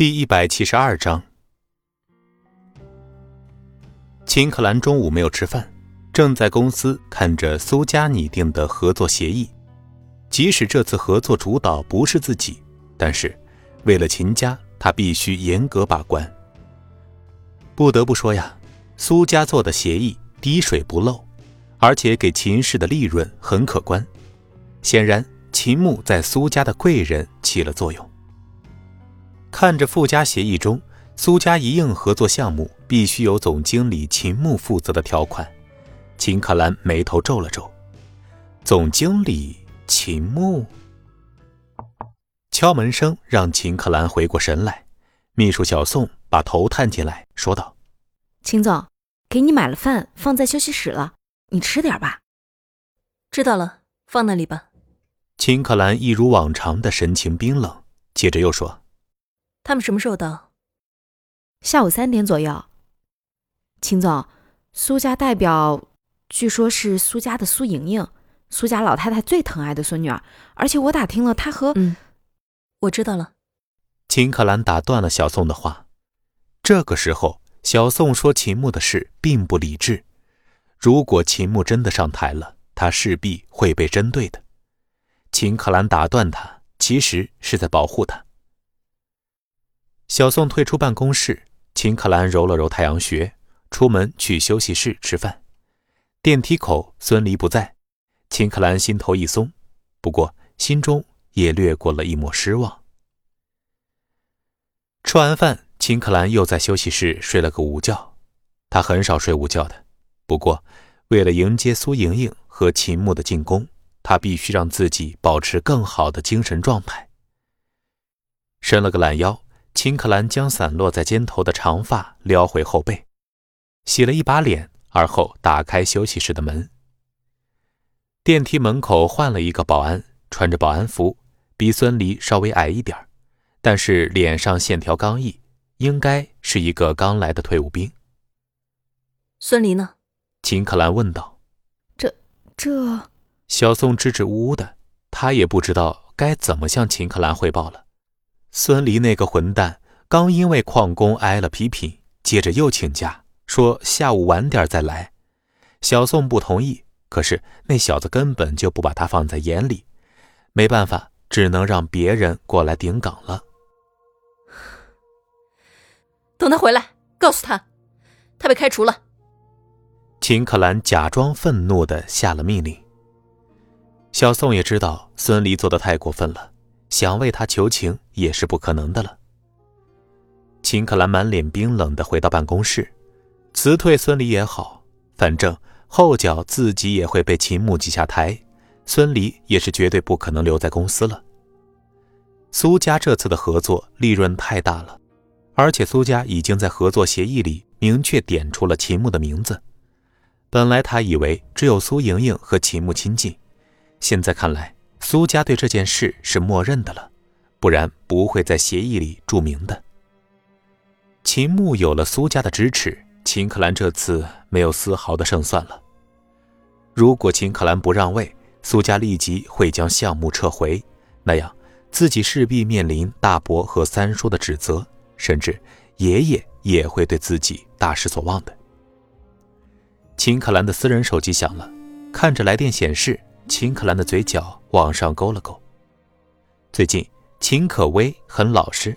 第一百七十二章，秦可兰中午没有吃饭，正在公司看着苏家拟定的合作协议。即使这次合作主导不是自己，但是为了秦家，他必须严格把关。不得不说呀，苏家做的协议滴水不漏，而且给秦氏的利润很可观。显然，秦牧在苏家的贵人起了作用。看着附加协议中苏家一应合作项目必须由总经理秦牧负责的条款，秦可兰眉头皱了皱。总经理秦牧，敲门声让秦可兰回过神来。秘书小宋把头探进来，说道：“秦总，给你买了饭，放在休息室了，你吃点吧。”知道了，放那里吧。秦可兰一如往常的神情冰冷，接着又说。他们什么时候到？下午三点左右。秦总，苏家代表，据说是苏家的苏莹莹，苏家老太太最疼爱的孙女儿。而且我打听了，她和……嗯，我知道了。秦可兰打断了小宋的话。这个时候，小宋说秦牧的事并不理智。如果秦牧真的上台了，他势必会被针对的。秦可兰打断他，其实是在保护他。小宋退出办公室，秦可兰揉了揉太阳穴，出门去休息室吃饭。电梯口，孙离不在，秦可兰心头一松，不过心中也掠过了一抹失望。吃完饭，秦可兰又在休息室睡了个午觉。她很少睡午觉的，不过为了迎接苏莹莹和秦牧的进攻，她必须让自己保持更好的精神状态。伸了个懒腰。秦可兰将散落在肩头的长发撩回后背，洗了一把脸，而后打开休息室的门。电梯门口换了一个保安，穿着保安服，比孙离稍微矮一点但是脸上线条刚毅，应该是一个刚来的退伍兵。孙离呢？秦可兰问道。这这……小宋支支吾吾的，他也不知道该怎么向秦可兰汇报了。孙离那个混蛋，刚因为旷工挨了批评，接着又请假，说下午晚点再来。小宋不同意，可是那小子根本就不把他放在眼里，没办法，只能让别人过来顶岗了。等他回来，告诉他，他被开除了。秦可兰假装愤怒的下了命令。小宋也知道孙离做的太过分了。想为他求情也是不可能的了。秦可兰满脸冰冷的回到办公室，辞退孙离也好，反正后脚自己也会被秦牧挤下台，孙离也是绝对不可能留在公司了。苏家这次的合作利润太大了，而且苏家已经在合作协议里明确点出了秦牧的名字。本来他以为只有苏莹莹和秦牧亲近，现在看来。苏家对这件事是默认的了，不然不会在协议里注明的。秦牧有了苏家的支持，秦可兰这次没有丝毫的胜算了。如果秦可兰不让位，苏家立即会将项目撤回，那样自己势必面临大伯和三叔的指责，甚至爷爷也会对自己大失所望的。秦可兰的私人手机响了，看着来电显示。秦可兰的嘴角往上勾了勾。最近，秦可薇很老实，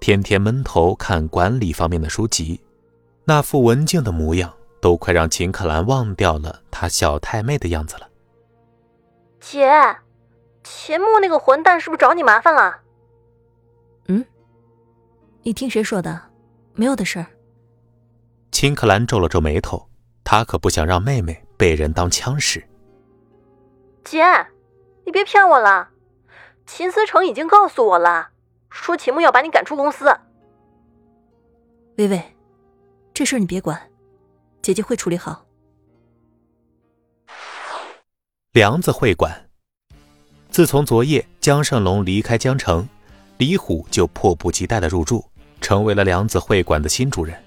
天天闷头看管理方面的书籍，那副文静的模样，都快让秦可兰忘掉了她小太妹的样子了。姐，秦牧那个混蛋是不是找你麻烦了？嗯，你听谁说的？没有的事儿。秦可兰皱了皱眉头，她可不想让妹妹被人当枪使。姐，你别骗我了，秦思成已经告诉我了，说秦牧要把你赶出公司。微微，这事你别管，姐姐会处理好。梁子会馆，自从昨夜江胜龙离开江城，李虎就迫不及待的入住，成为了梁子会馆的新主人。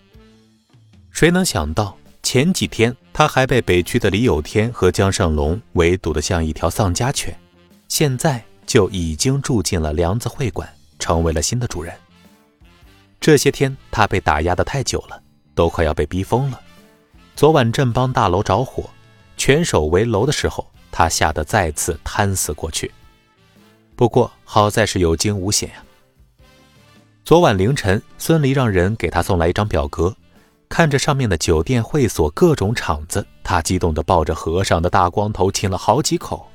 谁能想到？前几天他还被北区的李有天和江胜龙围堵得像一条丧家犬，现在就已经住进了梁子会馆，成为了新的主人。这些天他被打压的太久了，都快要被逼疯了。昨晚镇邦大楼着火，全守围楼的时候，他吓得再次瘫死过去。不过好在是有惊无险呀。昨晚凌晨，孙离让人给他送来一张表格，看着上面的酒店、会所各种场子，他激动地抱着和尚的大光头亲了好几口。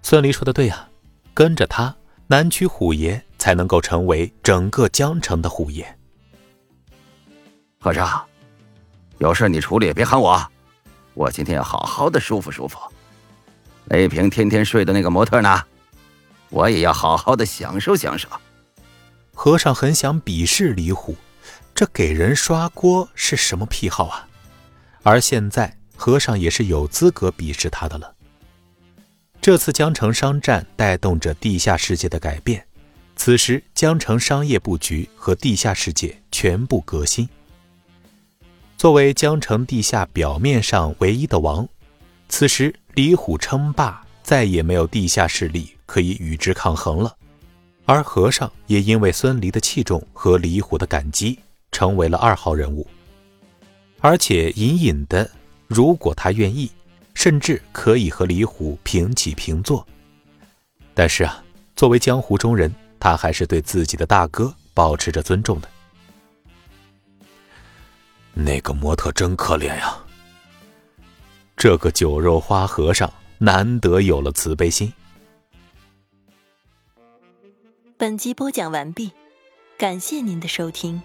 孙离说的对呀，跟着他，南区虎爷才能够成为整个江城的虎爷。和尚，有事你处理，别喊我，我今天要好好的舒服舒服。雷平天天睡的那个模特呢？我也要好好的享受享受。和尚很想鄙视李虎，这给人刷锅是什么癖好啊？而现在和尚也是有资格鄙视他的了。这次江城商战带动着地下世界的改变，此时江城商业布局和地下世界全部革新。作为江城地下表面上唯一的王，此时李虎称霸，再也没有地下势力。可以与之抗衡了，而和尚也因为孙离的器重和李虎的感激，成为了二号人物。而且隐隐的，如果他愿意，甚至可以和李虎平起平坐。但是啊，作为江湖中人，他还是对自己的大哥保持着尊重的。那个模特真可怜呀，这个酒肉花和尚难得有了慈悲心。本集播讲完毕，感谢您的收听。